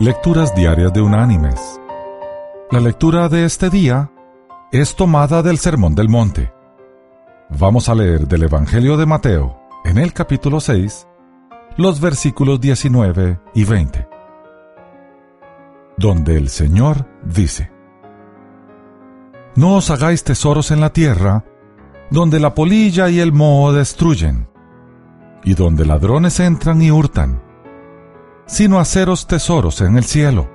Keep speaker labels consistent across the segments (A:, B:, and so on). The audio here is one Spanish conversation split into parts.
A: Lecturas Diarias de Unánimes. La lectura de este día es tomada del Sermón del Monte. Vamos a leer del Evangelio de Mateo, en el capítulo 6, los versículos 19 y 20, donde el Señor dice, No os hagáis tesoros en la tierra, donde la polilla y el moho destruyen, y donde ladrones entran y hurtan, sino haceros tesoros en el cielo,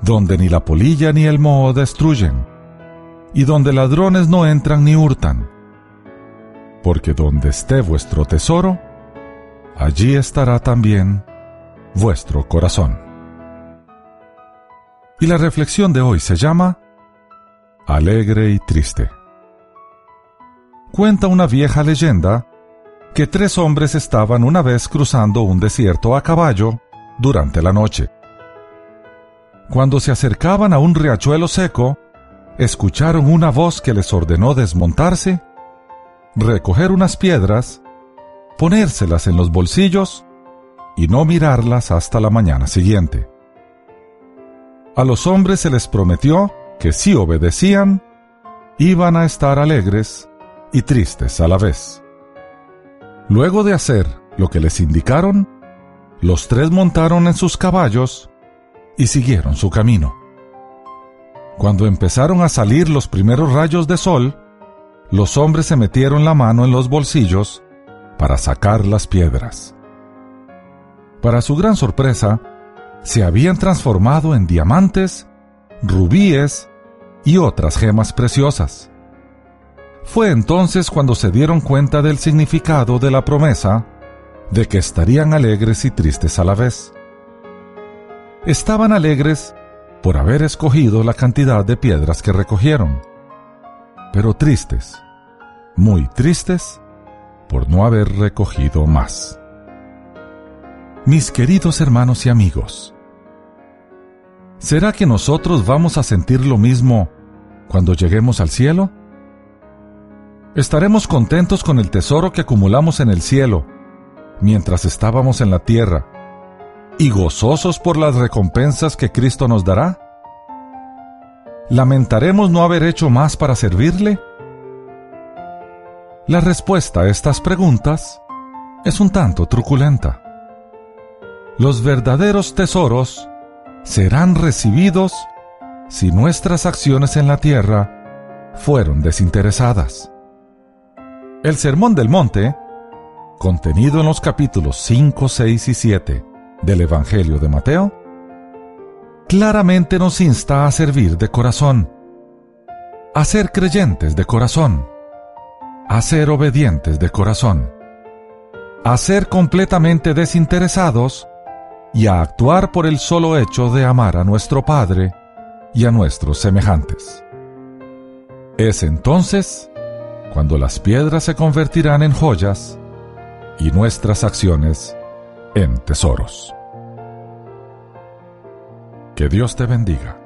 A: donde ni la polilla ni el moho destruyen, y donde ladrones no entran ni hurtan. Porque donde esté vuestro tesoro, allí estará también vuestro corazón. Y la reflexión de hoy se llama Alegre y Triste. Cuenta una vieja leyenda que tres hombres estaban una vez cruzando un desierto a caballo durante la noche. Cuando se acercaban a un riachuelo seco, escucharon una voz que les ordenó desmontarse, recoger unas piedras, ponérselas en los bolsillos y no mirarlas hasta la mañana siguiente. A los hombres se les prometió que si obedecían, iban a estar alegres y tristes a la vez. Luego de hacer lo que les indicaron, los tres montaron en sus caballos y siguieron su camino. Cuando empezaron a salir los primeros rayos de sol, los hombres se metieron la mano en los bolsillos para sacar las piedras. Para su gran sorpresa, se habían transformado en diamantes, rubíes y otras gemas preciosas. Fue entonces cuando se dieron cuenta del significado de la promesa de que estarían alegres y tristes a la vez. Estaban alegres por haber escogido la cantidad de piedras que recogieron, pero tristes, muy tristes, por no haber recogido más. Mis queridos hermanos y amigos, ¿será que nosotros vamos a sentir lo mismo cuando lleguemos al cielo? ¿Estaremos contentos con el tesoro que acumulamos en el cielo mientras estábamos en la tierra y gozosos por las recompensas que Cristo nos dará? ¿Lamentaremos no haber hecho más para servirle? La respuesta a estas preguntas es un tanto truculenta. Los verdaderos tesoros serán recibidos si nuestras acciones en la tierra fueron desinteresadas. El Sermón del Monte contenido en los capítulos 5, 6 y 7 del Evangelio de Mateo, claramente nos insta a servir de corazón, a ser creyentes de corazón, a ser obedientes de corazón, a ser completamente desinteresados y a actuar por el solo hecho de amar a nuestro Padre y a nuestros semejantes. Es entonces cuando las piedras se convertirán en joyas y nuestras acciones en tesoros. Que Dios te bendiga.